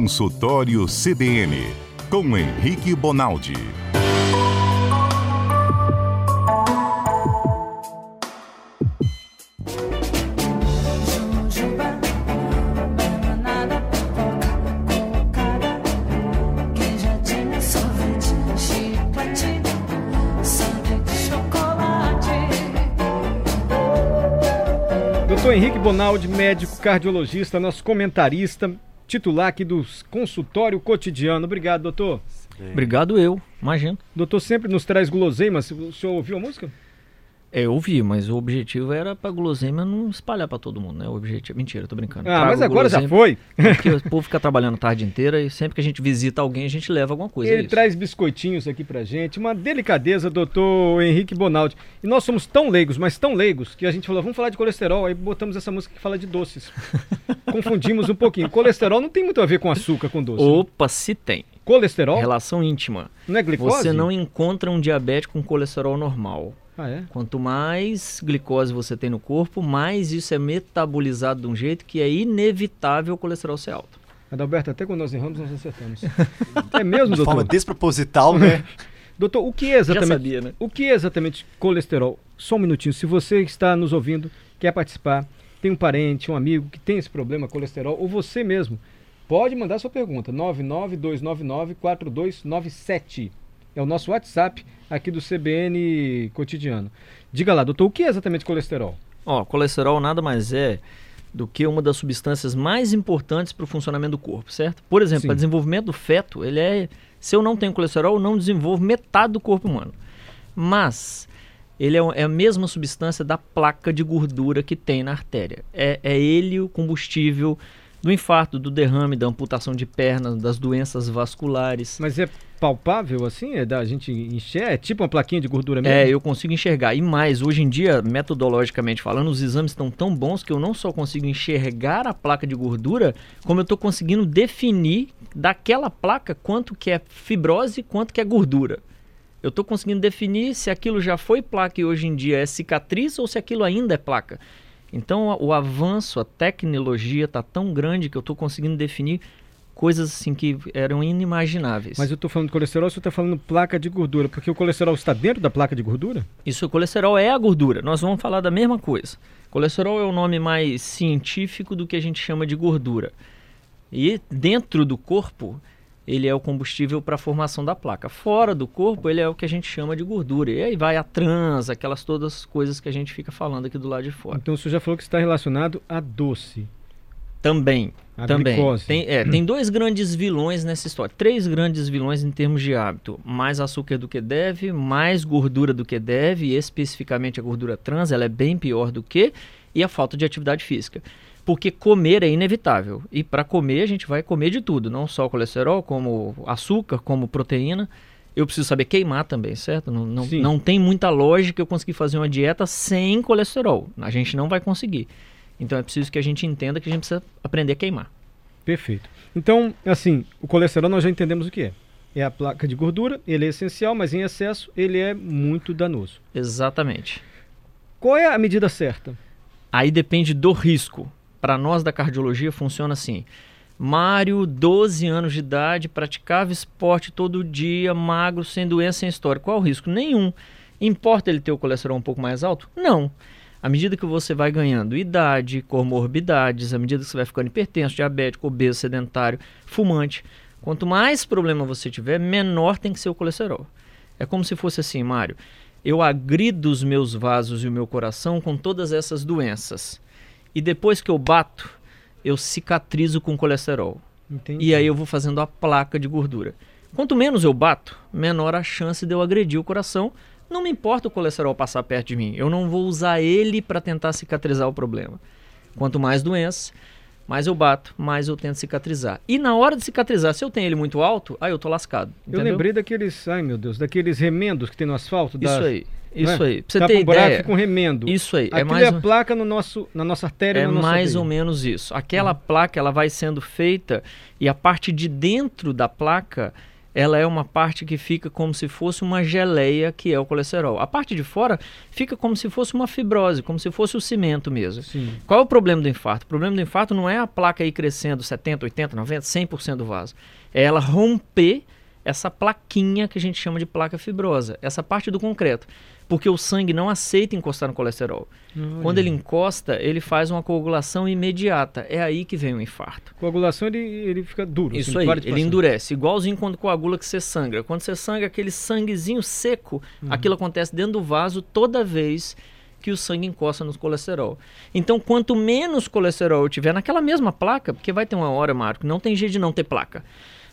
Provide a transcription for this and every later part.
Consultório CBN, com Henrique Bonaldi. Doutor Henrique Bonaldi, médico cardiologista, nosso comentarista, titular aqui do consultório cotidiano. Obrigado, doutor. Obrigado eu, imagino. Doutor sempre nos traz guloseimas. O senhor ouviu a música? É, eu ouvi, mas o objetivo era pra guloseima não espalhar pra todo mundo, né? O objetivo. Mentira, tô brincando. Ah, Trago mas agora já foi. Porque o povo fica trabalhando a tarde inteira e sempre que a gente visita alguém, a gente leva alguma coisa. é Ele isso. traz biscoitinhos aqui pra gente, uma delicadeza, doutor Henrique Bonaldi. E nós somos tão leigos, mas tão leigos, que a gente falou, vamos falar de colesterol, aí botamos essa música que fala de doces. Confundimos um pouquinho. Colesterol não tem muito a ver com açúcar, com doce. Opa, se tem. Colesterol Relação íntima. não é glicose? Você não encontra um diabético com colesterol normal. Ah, é? Quanto mais glicose você tem no corpo, mais isso é metabolizado de um jeito que é inevitável o colesterol ser alto. Adalberto, até quando nós erramos, nós acertamos. é mesmo, De forma doutor? desproposital, né? Doutor, o que é exatamente? Já sabia, né? O que é exatamente colesterol? Só um minutinho. Se você está nos ouvindo, quer participar, tem um parente, um amigo que tem esse problema, colesterol, ou você mesmo, pode mandar sua pergunta. 992994297. É o nosso WhatsApp aqui do CBN Cotidiano. Diga lá, doutor, o que é exatamente colesterol? Ó, colesterol nada mais é do que uma das substâncias mais importantes para o funcionamento do corpo, certo? Por exemplo, para desenvolvimento do feto, ele é. Se eu não tenho colesterol, eu não desenvolvo metade do corpo humano. Mas ele é, é a mesma substância da placa de gordura que tem na artéria. É, é ele o combustível do infarto, do derrame, da amputação de pernas, das doenças vasculares. Mas é palpável assim? É da gente enxerga? É tipo uma plaquinha de gordura mesmo? É, eu consigo enxergar. E mais, hoje em dia, metodologicamente falando, os exames estão tão bons que eu não só consigo enxergar a placa de gordura, como eu estou conseguindo definir daquela placa quanto que é fibrose e quanto que é gordura. Eu estou conseguindo definir se aquilo já foi placa e hoje em dia é cicatriz ou se aquilo ainda é placa. Então o avanço, a tecnologia está tão grande que eu estou conseguindo definir coisas assim que eram inimagináveis. Mas eu estou falando de colesterol, você está falando placa de gordura, porque o colesterol está dentro da placa de gordura? Isso, o colesterol é a gordura. Nós vamos falar da mesma coisa. Colesterol é o nome mais científico do que a gente chama de gordura. E dentro do corpo, ele é o combustível para a formação da placa. Fora do corpo, ele é o que a gente chama de gordura. E aí vai a trans, aquelas todas as coisas que a gente fica falando aqui do lado de fora. Então o senhor já falou que está relacionado a doce. Também. A também. glicose. Tem, é, tem dois grandes vilões nessa história. Três grandes vilões em termos de hábito. Mais açúcar do que deve, mais gordura do que deve, e especificamente a gordura trans, ela é bem pior do que, e a falta de atividade física. Porque comer é inevitável. E para comer, a gente vai comer de tudo. Não só colesterol, como açúcar, como proteína. Eu preciso saber queimar também, certo? Não, não, não tem muita lógica eu conseguir fazer uma dieta sem colesterol. A gente não vai conseguir. Então é preciso que a gente entenda que a gente precisa aprender a queimar. Perfeito. Então, assim, o colesterol nós já entendemos o que é. É a placa de gordura, ele é essencial, mas em excesso ele é muito danoso. Exatamente. Qual é a medida certa? Aí depende do risco. Para nós da cardiologia funciona assim. Mário, 12 anos de idade, praticava esporte todo dia, magro, sem doença, sem história. Qual o risco? Nenhum. Importa ele ter o colesterol um pouco mais alto? Não. À medida que você vai ganhando idade, comorbidades, à medida que você vai ficando hipertenso, diabético, obeso, sedentário, fumante, quanto mais problema você tiver, menor tem que ser o colesterol. É como se fosse assim, Mário. Eu agrido os meus vasos e o meu coração com todas essas doenças. E depois que eu bato, eu cicatrizo com colesterol. Entendi. E aí eu vou fazendo a placa de gordura. Quanto menos eu bato, menor a chance de eu agredir o coração. Não me importa o colesterol passar perto de mim. Eu não vou usar ele para tentar cicatrizar o problema. Quanto mais doença, mais eu bato, mais eu tento cicatrizar. E na hora de cicatrizar, se eu tenho ele muito alto, aí eu tô lascado. Eu entendeu? lembrei daqueles, ai meu Deus, daqueles remendos que tem no asfalto. Isso das- aí. Isso é? aí. Pra você ter um buraco ideia. com remendo. Isso aí. É Aquilo mais, é a placa no nosso, na nossa artéria, é nossa mais veia. ou menos isso. Aquela placa ela vai sendo feita e a parte de dentro da placa ela é uma parte que fica como se fosse uma geleia, que é o colesterol. A parte de fora fica como se fosse uma fibrose, como se fosse o cimento mesmo. Sim. Qual é o problema do infarto? O problema do infarto não é a placa aí crescendo 70, 80, 90, 100% do vaso. É ela romper essa plaquinha que a gente chama de placa fibrosa, essa parte do concreto. Porque o sangue não aceita encostar no colesterol. Olha. Quando ele encosta, ele faz uma coagulação imediata. É aí que vem o infarto. Coagulação ele, ele fica duro. Isso assim, aí, ele passar. endurece. Igualzinho quando coagula que você sangra. Quando você sangra, aquele sanguezinho seco, Uhum. aquilo acontece dentro do vaso toda vez que o sangue encosta no colesterol. Então, quanto menos colesterol eu tiver naquela mesma placa, porque vai ter uma hora, que não tem jeito de não ter placa.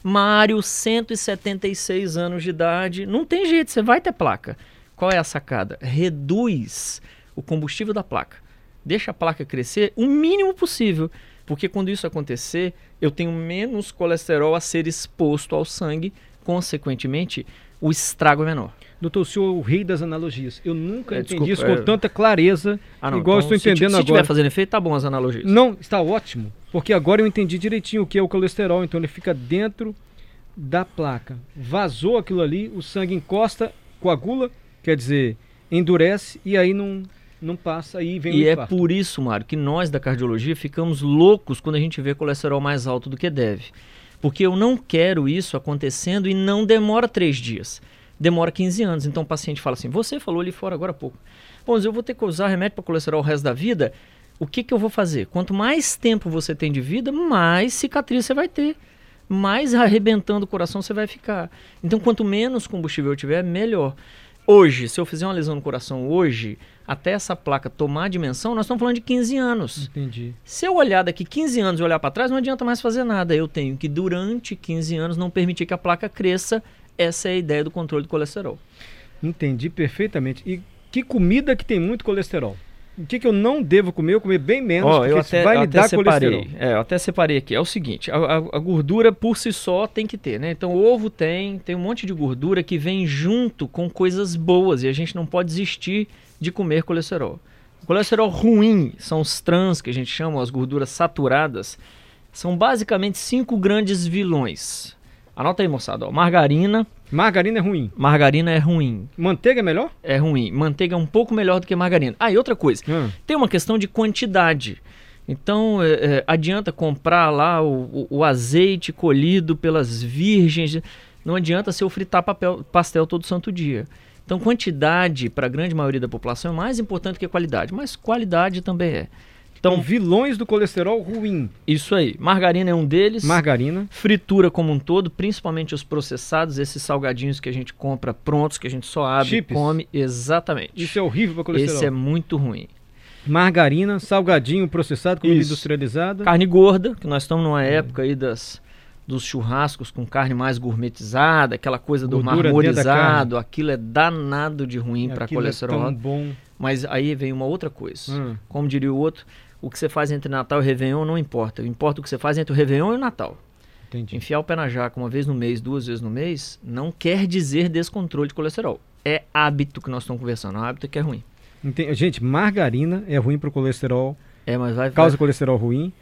Mário, 176 anos de idade, não tem jeito, você vai ter placa. Qual é a sacada? Reduz o combustível da placa. Deixa a placa crescer o mínimo possível, porque quando isso acontecer, eu tenho menos colesterol a ser exposto ao sangue, consequentemente, o estrago é menor. Doutor, o senhor é o rei das analogias. Eu nunca É, entendi desculpa, isso com é- tanta clareza, Ah, não, igual então, estou se entendendo se, agora. tiver fazendo efeito, tá bom as analogias. Não, está ótimo, porque agora eu entendi direitinho o que é o colesterol. Então ele fica dentro da placa. Vazou aquilo ali, o sangue encosta, coagula, quer dizer, endurece e aí não, não passa, aí vem E o é infarto. por isso, Mário, que nós da cardiologia ficamos loucos quando a gente vê colesterol mais alto do que deve. Porque eu não quero isso acontecendo e não demora três dias. Demora 15 anos. Então o paciente fala assim: você falou ali fora agora há pouco. Bom, mas eu vou ter que usar remédio para colesterol o resto da vida. O que, que eu vou fazer? Quanto mais tempo você tem de vida, mais cicatriz você vai ter. Mais arrebentando o coração você vai ficar. Então, quanto menos combustível eu tiver, melhor. Hoje, se eu fizer uma lesão no coração hoje, até essa placa tomar dimensão, nós estamos falando de 15 anos. Entendi. Se eu olhar daqui 15 anos e olhar para trás, não adianta mais fazer nada. Eu tenho que, durante 15 anos, não permitir que a placa cresça. Essa é a ideia do controle do colesterol. Entendi perfeitamente. E que comida que tem muito colesterol? O que, que eu não devo comer? Eu comer bem menos, porque eu até, vai eu me até dar separei. colesterol. É, eu até separei aqui. É o seguinte, a, a- a gordura por si só tem que ter, né? Então, o ovo tem, tem um monte de gordura que vem junto com coisas boas e a gente não pode desistir de comer colesterol. O colesterol ruim são os trans, que a gente chama, as gorduras saturadas. São basicamente cinco grandes vilões. Anota aí, moçada. Ó. Margarina. Margarina é ruim. Margarina é ruim. Manteiga é melhor? É ruim. Manteiga é um pouco melhor do que margarina. Ah, e outra coisa. Ah, Tem uma questão de quantidade. Então, é, é, adianta comprar lá o, o- o azeite colhido pelas virgens. Não adianta se eu fritar papel, pastel todo santo dia. Então, quantidade para a grande maioria da população é mais importante que qualidade. Mas qualidade também é. Então, vilões do colesterol ruim. isso aí. Margarina é um deles. Margarina. Fritura como um todo, principalmente os processados, esses salgadinhos que a gente compra prontos, que a gente só abre Chips. e come. Exatamente. Isso é horrível para colesterol. Esse é muito ruim. Margarina, salgadinho processado, comida Isso. industrializada. Carne gorda, que nós estamos numa época aí das, dos churrascos com carne mais gourmetizada, aquela coisa do Gordura marmorizado, aquilo é danado de ruim para Aquilo é colesterol. tão bom. Mas aí vem uma outra coisa. Hum. Como diria o outro, o que você faz entre Natal e Réveillon não importa. Importa o que você faz entre o Réveillon e o Natal. Entendi. Enfiar o pé na jaca uma vez no mês, duas vezes no mês, não quer dizer descontrole de colesterol. É hábito que nós estamos conversando. É um hábito que é ruim. Enten- Gente, margarina é ruim para o colesterol, É, mas vai. causa vai- colesterol ruim.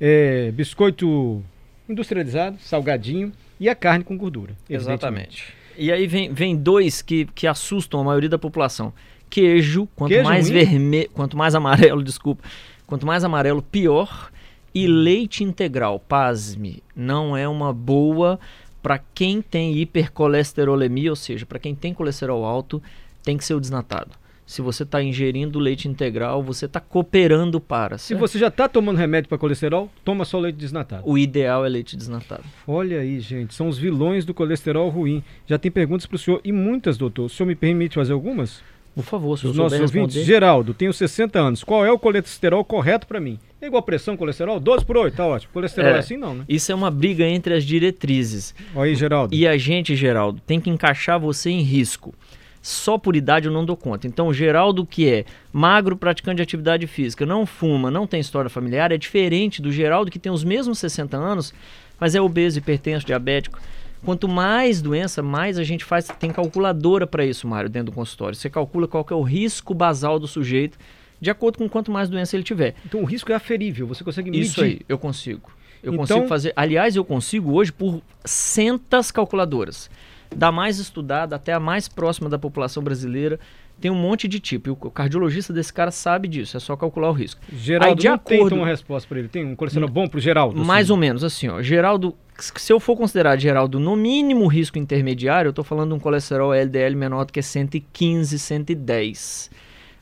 É, biscoito industrializado, salgadinho e a carne com gordura. Exatamente. E aí vem, vem dois que, que assustam a maioria da população. Queijo, quanto Queijo mais vermelho, quanto mais amarelo, desculpa, quanto mais amarelo, pior. E leite integral, pasme, não é uma boa para quem tem hipercolesterolemia, ou seja, para quem tem colesterol alto, tem que ser o desnatado. Se você está ingerindo leite integral, você está cooperando para. Se certo? você já está tomando remédio para colesterol, toma só leite desnatado. O ideal é leite desnatado. Olha aí, gente, são os vilões do colesterol ruim. Já tem perguntas para o senhor e muitas, doutor. O senhor me permite fazer algumas? Por favor, se Os nossos ouvintes. responder. Geraldo, tenho 60 anos. Qual é o colesterol correto para mim? É igual pressão, colesterol? 12 por 8, tá ótimo. Colesterol é, É. assim não, né? Isso é uma briga entre as diretrizes. Olha aí, Geraldo. E a gente, Geraldo, tem que encaixar você em risco. Só por idade eu não dou conta. Então, o Geraldo que é magro, praticante de atividade física, não fuma, não tem história familiar, é diferente do Geraldo que tem os mesmos 60 anos, mas é obeso, hipertenso, diabético. Quanto mais doença, mais a gente faz. Tem calculadora para isso, Mário, dentro do consultório. Você calcula qual que é o risco basal do sujeito, de acordo com quanto mais doença ele tiver. Então o risco é aferível, você consegue medir. Isso aí, eu consigo. Eu Então- consigo fazer. Aliás, eu consigo hoje por centas calculadoras. Da mais estudada até a mais próxima da população brasileira. Tem um monte de tipo. E o cardiologista desse cara sabe disso. É só calcular o risco. Geraldo, Aí, de não tem acordo- então uma resposta para ele. Tem um colesterol bom pro Geraldo? Mais assim? ou menos, assim, ó. Geraldo, se eu for considerar Geraldo no mínimo risco intermediário, eu tô falando de um colesterol LDL menor do que 115, 110.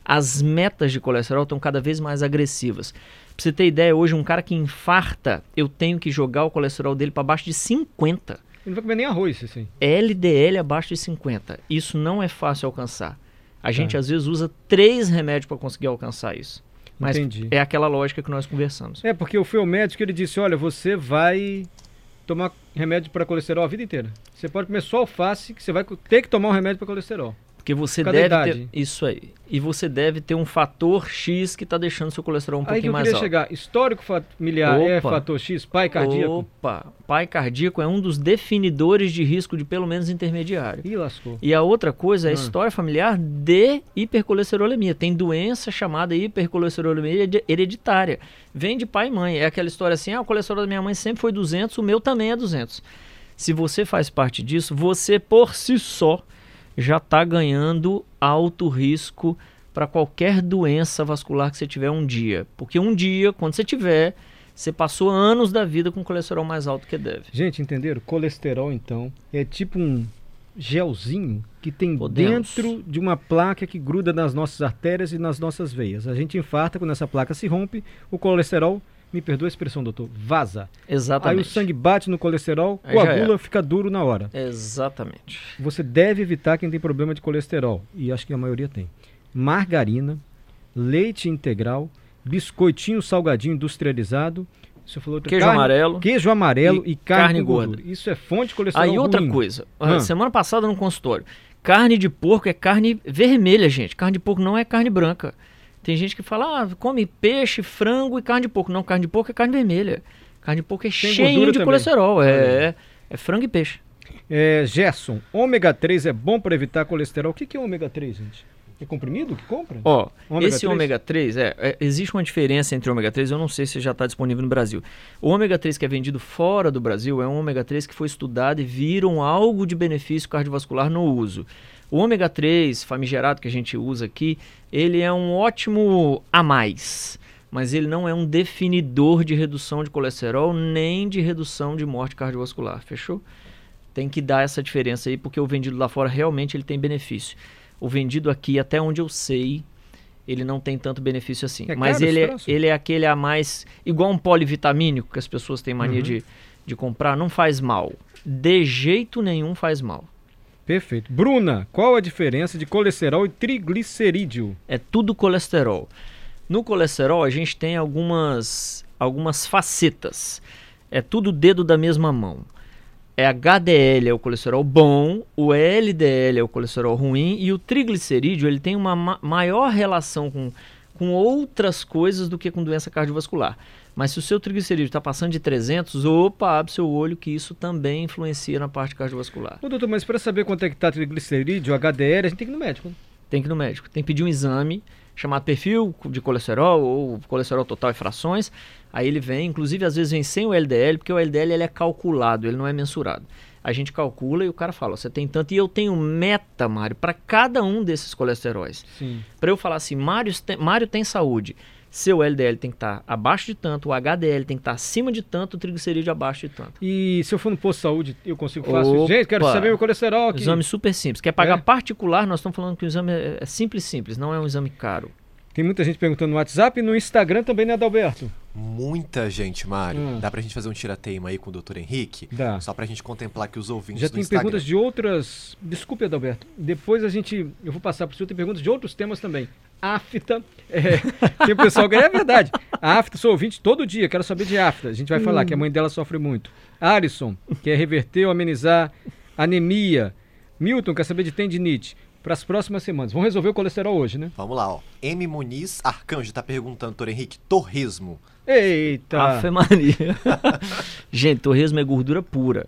As metas de colesterol estão cada vez mais agressivas. Pra você ter ideia, hoje um cara que infarta, eu tenho que jogar o colesterol dele para baixo de 50. Ele não vai comer nem arroz, assim. LDL abaixo de 50. Isso não é fácil alcançar. A gente Tá. às vezes usa três remédios para conseguir alcançar isso. Mas Entendi. é aquela lógica que nós conversamos. É, porque eu fui ao médico e ele disse, olha, você vai tomar remédio para colesterol a vida inteira. Você pode comer só alface, que você vai ter que tomar um remédio para colesterol. Porque você Por deve ter. Isso aí. E você deve ter um fator X que está deixando seu colesterol um Aí que pouquinho eu mais alto. chegar. Histórico familiar é Opa. fator X? Pai cardíaco? Opa, pai cardíaco é um dos definidores de risco de pelo menos intermediário. Ih, lascou. E a outra coisa é a Ah. história familiar de hipercolesterolemia. Tem doença chamada hipercolesterolemia heredi- hereditária. Vem de pai e mãe. É aquela história assim: ah, o colesterol da minha mãe sempre foi 200, o meu também é 200. Se você faz parte disso, você por si só já está ganhando alto risco para qualquer doença vascular que você tiver um dia. Porque um dia, quando você tiver, você passou anos da vida com colesterol mais alto que deve. Gente, entenderam? Colesterol, então, é tipo um gelzinho que tem Podemos. dentro de uma placa que gruda nas nossas artérias e nas nossas veias. A gente infarta quando essa placa se rompe, o colesterol, me perdoa a expressão, doutor, vaza. Exatamente. Aí o sangue bate no colesterol, Aí coagula, fica duro na hora. Exatamente. Você deve evitar quem tem problema de colesterol, e acho que a maioria tem. Margarina, leite integral, biscoitinho salgadinho industrializado. Você falou outra Queijo carne- amarelo. Queijo amarelo e, E carne, carne gorda. Isso é fonte de colesterol Aí outra ruim. coisa, ah, semana passada no consultório, carne de porco é carne vermelha, gente. Carne de porco não é carne branca. Tem gente que fala, ah, come peixe, frango e carne de porco. Não, carne de porco é carne vermelha. Carne de porco é cheio de também. colesterol. Olha É, é frango e peixe. É, Gerson, ômega 3 é bom para evitar colesterol. O que, que é ômega 3, gente? É comprimido que compra? Ó, Ômega esse 3? ômega 3, é, é, existe uma diferença entre ômega 3, eu não sei se já está disponível no Brasil. O ômega 3 que é vendido fora do Brasil é um ômega 3 que foi estudado e viram algo de benefício cardiovascular no uso. O ômega 3 famigerado que a gente usa aqui, ele é um ótimo a mais, mas ele não é um definidor de redução de colesterol nem de redução de morte cardiovascular, fechou? Tem que dar essa diferença aí, porque o vendido lá fora realmente ele tem benefício. O vendido aqui, até onde eu sei, ele não tem tanto benefício assim. É Mas ele, é, ele é aquele a mais. Igual um polivitamínico que as pessoas têm mania Uhum. de, de comprar, não faz mal. De jeito nenhum faz mal. Perfeito. Bruna, qual a diferença de colesterol e triglicerídeo? É tudo colesterol. No colesterol, a gente tem algumas, algumas facetas. É tudo dedo da mesma mão. É HDL é o colesterol bom, o LDL é o colesterol ruim e o triglicerídeo ele tem uma ma- maior relação com, com outras coisas do que com doença cardiovascular. Mas se o seu triglicerídeo está passando de 300, opa, abre seu olho que isso também influencia na parte cardiovascular. Ô, doutor, mas para saber quanto é que tá triglicerídeo, HDL, a gente tem que ir no médico. né? tem que ir no médico. Tem que pedir um exame chamado perfil de colesterol ou colesterol total e frações. Aí ele vem, inclusive às vezes vem sem o LDL, porque o LDL ele é calculado, ele não é mensurado. A gente calcula e o cara fala, você tem tanto e eu tenho meta, Mário, para cada um desses colesteróis. Para eu falar assim, Mário tem, Mário tem saúde, seu LDL tem que estar abaixo de tanto, o HDL tem que estar acima de tanto, o triglicerídeo abaixo de tanto. E se eu for no posto de saúde, eu consigo fácil? Opa! Gente, quero saber meu colesterol aqui. Exame super simples. Quer pagar É? particular, nós estamos falando que o exame é é simples, simples, não é um exame caro. Tem muita gente perguntando no WhatsApp e no Instagram também, né, Adalberto? Muita gente, Mário. Hum. Dá pra gente fazer um tirateima aí com o Dr. Henrique? Dá. Só pra gente contemplar que os ouvintes Já tem Instagram. perguntas de outras. Desculpe, Adalberto. Depois a gente. Eu vou passar para o senhor. Tem perguntas de outros temas também. Afta. É, tem o pessoal que é verdade. A Afta, sou ouvinte todo dia. Quero saber de Afta. A gente vai falar que a mãe dela sofre muito. Alisson, quer reverter ou amenizar anemia. Milton, quer saber de tendinite. Para as próximas semanas. Vamos resolver o colesterol hoje, né? Vamos lá, ó. M. Muniz Arcanjo tá perguntando, Dr. Henrique, torresmo. Eita! Ave Maria. Gente, torresmo é gordura pura.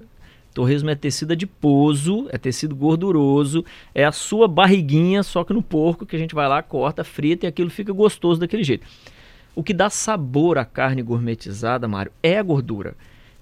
Torresmo é tecido adiposo, é tecido gorduroso, é a sua barriguinha, só que no porco, que a gente vai lá, corta, frita e aquilo fica gostoso daquele jeito. O que dá sabor à carne gourmetizada, Mário, é a gordura.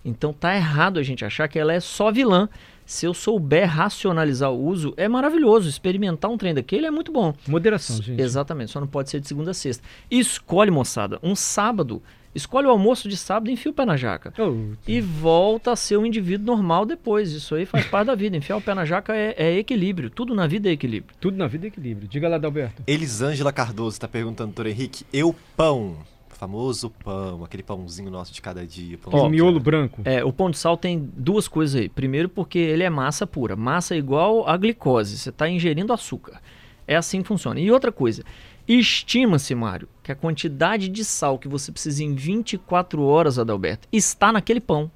Então tá errado a gente achar que ela é só vilã. Se eu souber racionalizar o uso, é maravilhoso. Experimentar um trem daquele é muito bom. Moderação, gente. Exatamente, só não pode ser de segunda a sexta. E escolhe, moçada, um sábado. Escolhe o almoço de sábado e enfia o pé na jaca. Oh, E volta a ser um indivíduo normal depois. Isso aí faz parte da vida. Enfiar o pé na jaca é, é equilíbrio. Tudo na vida é equilíbrio. tudo na vida é equilíbrio. Diga lá, Adalberto. Elisângela Cardoso tá perguntando, doutor Henrique, eu pão. Famoso pão, aquele pãozinho nosso de cada dia. Pãozinho miolo branco. É, o pão de sal tem duas coisas aí. Primeiro, porque ele é massa pura. Massa é igual a glicose. Você está ingerindo açúcar. É assim que funciona. E outra coisa, estima-se, Mário, que a quantidade de sal que você precisa em 24 horas, Adalberto, está naquele pão.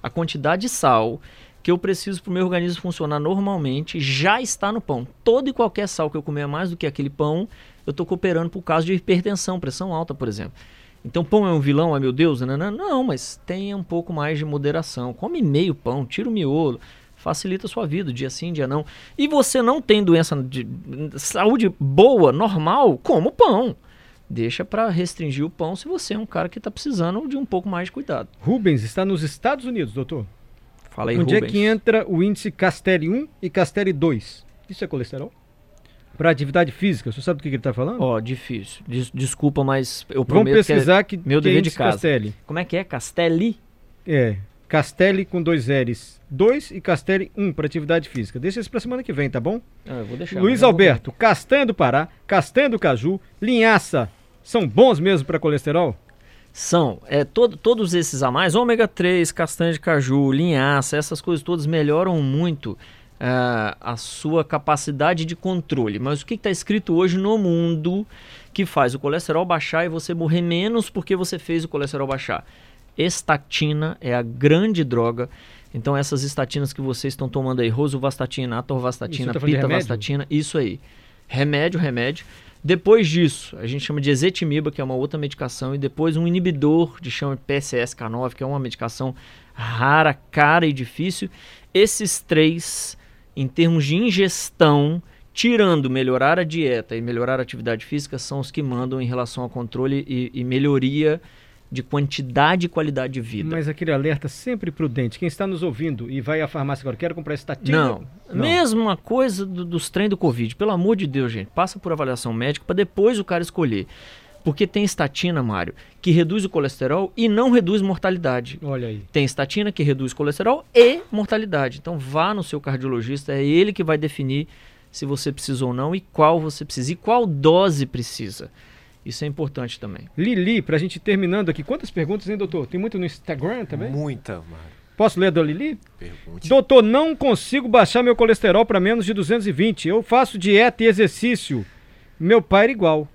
A quantidade de sal que eu preciso para o meu organismo funcionar normalmente já está no pão. Todo e qualquer sal que eu comer mais do que aquele pão, eu estou cooperando por causa de hipertensão, pressão alta, por exemplo. Então, pão é um vilão, ai meu Deus, não, não, não, mas tenha um pouco mais de moderação. Come meio pão, tira o miolo, facilita a sua vida, dia sim, dia não. E você não tem doença de saúde boa, normal, como pão. Deixa para restringir o pão se você é um cara que está precisando de um pouco mais de cuidado. Rubens está nos Estados Unidos, doutor. Fala aí, Onde Rubens. é que entra o índice Castelli 1 e Castelli 2? Isso é colesterol? Para atividade física, você sabe do que que ele está falando? Ó, difícil. Des- desculpa, mas eu Vamos prometo pesquisar que, meu que é dever de casa. Castelli. é... Como é que é? Castelli? É, Castelli com dois L's. 2 e Castelli 1 para atividade física. Deixa isso para semana que vem, tá bom? Ah, eu vou deixar. Luiz eu vou. Alberto, castanha do Pará, castanha do Caju, linhaça, são bons mesmo para colesterol? São, é, todo- todos esses a mais, ômega 3, castanha de caju, linhaça, essas coisas todas melhoram muito ah, a sua capacidade de controle. Mas o que está escrito hoje no mundo que faz o colesterol baixar e você morrer menos porque você fez o colesterol baixar? Estatina é a grande droga. Então essas estatinas que vocês estão tomando aí, rosuvastatina, atorvastatina, tá pitavastatina, isso aí. Remédio, remédio. Depois disso, a gente chama de ezetimiba, que é uma outra medicação, e depois um inibidor de chama de PCSK9, que é uma medicação rara, cara e difícil. Esses três, em termos de ingestão, tirando melhorar a dieta e melhorar a atividade física, são os que mandam em relação ao controle e, e melhoria de quantidade e qualidade de vida. Mas aquele alerta sempre prudente. Quem está nos ouvindo e vai à farmácia agora, quero comprar estatina. Não. Mesma coisa do- dos trem do Covid. Pelo amor de Deus, gente. Passa por avaliação médica para depois o cara escolher. Porque tem estatina, Mário, que reduz o colesterol e não reduz mortalidade. Olha aí. Tem estatina que reduz colesterol e mortalidade. Então vá no seu cardiologista, é ele que vai definir se você precisa ou não e qual você precisa e qual dose precisa. Isso é importante também. Lili, pra gente ir terminando aqui, quantas perguntas, hein, doutor? Tem muito no Instagram também? Muita, Mário. Posso ler a da Lili? Pergunte. Doutor, não consigo baixar meu colesterol para menos de 220. Eu faço dieta e exercício. Meu pai era igual.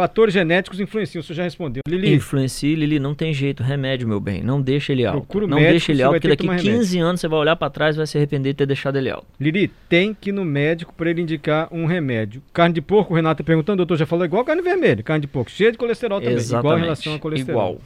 Fatores genéticos influenciam. O senhor já respondeu. Lili, Influencie, Lili, não tem jeito. Remédio, meu bem. Não deixa ele alto. Procura o não médico, deixa ele você alto, porque daqui tomar 15 anos você vai olhar para trás e vai se arrepender de ter deixado ele alto. Lili, tem que ir no médico para ele indicar um remédio. Carne de porco, o Renato perguntando, doutor já falou igual carne vermelha, carne de porco, cheia de colesterol também, Exatamente. igual em relação a colesterol. Igual.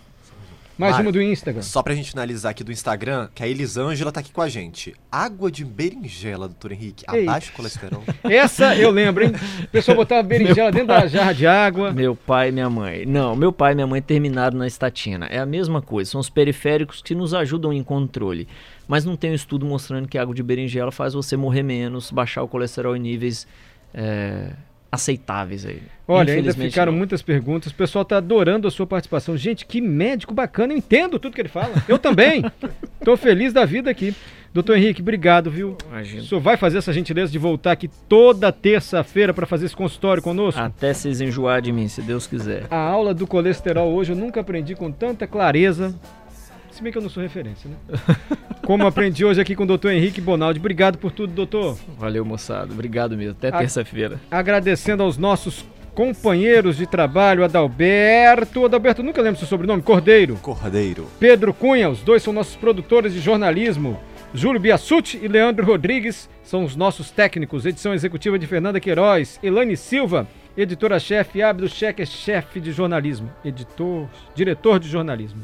Mais Mário, uma do Instagram. Só pra gente finalizar aqui do Instagram, que a Elisângela tá aqui com a gente. Água de berinjela, doutor Henrique, abaixa o colesterol. Essa eu lembro, hein? O pessoal botava berinjela dentro da jarra de água. Meu pai e minha mãe. Não, meu pai e minha mãe terminaram na estatina. É a mesma coisa. São os periféricos que nos ajudam em controle. Mas não tem um estudo mostrando que a água de berinjela faz você morrer menos, baixar o colesterol em níveis é, aceitáveis aí. Olha, ainda ficaram não. muitas perguntas. O pessoal tá adorando a sua participação. Gente, que médico bacana. Eu entendo tudo que ele fala. Eu também. Tô feliz da vida aqui. Doutor Henrique, obrigado, viu? Imagina. O senhor vai fazer essa gentileza de voltar aqui toda terça-feira para fazer esse consultório conosco? Até vocês enjoar de mim, se Deus quiser. A aula do colesterol hoje eu nunca aprendi com tanta clareza. Se bem que eu não sou referência, né? Como aprendi hoje aqui com o doutor Henrique Bonaldi. Obrigado por tudo, doutor. Valeu, moçada. Obrigado mesmo. Até terça-feira. Agradecendo aos nossos companheiros de trabalho, Adalberto. Adalberto, nunca lembro seu sobrenome, Cordeiro. Cordeiro. Pedro Cunha, os dois são nossos produtores de jornalismo. Júlio Biassuti e Leandro Rodrigues são os nossos técnicos. Edição executiva de Fernanda Queiroz. Elane Silva, editora-chefe. Abdo Cheque, chefe de jornalismo. Editor, diretor de jornalismo.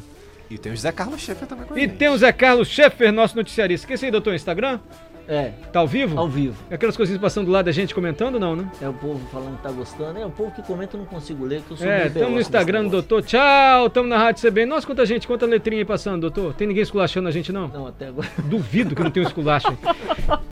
E tem o José Carlos Schaeffer também com a E gente. tem o Zé Carlos Schaeffer, nosso noticiarista. Esqueci aí, doutor, Instagram? É, Tá ao vivo? ao vivo. Aquelas coisinhas passando do lado da gente comentando, não, né? É o povo falando que tá gostando. É o povo que comenta, eu não consigo ler, que eu sou É, estamos no Instagram do doutor. Tchau, estamos na Rádio CBN. Nossa, quanta gente, quanta letrinha aí passando, doutor. Tem ninguém esculachando a gente, não? Não, até agora. Duvido que não tenha um esculacho.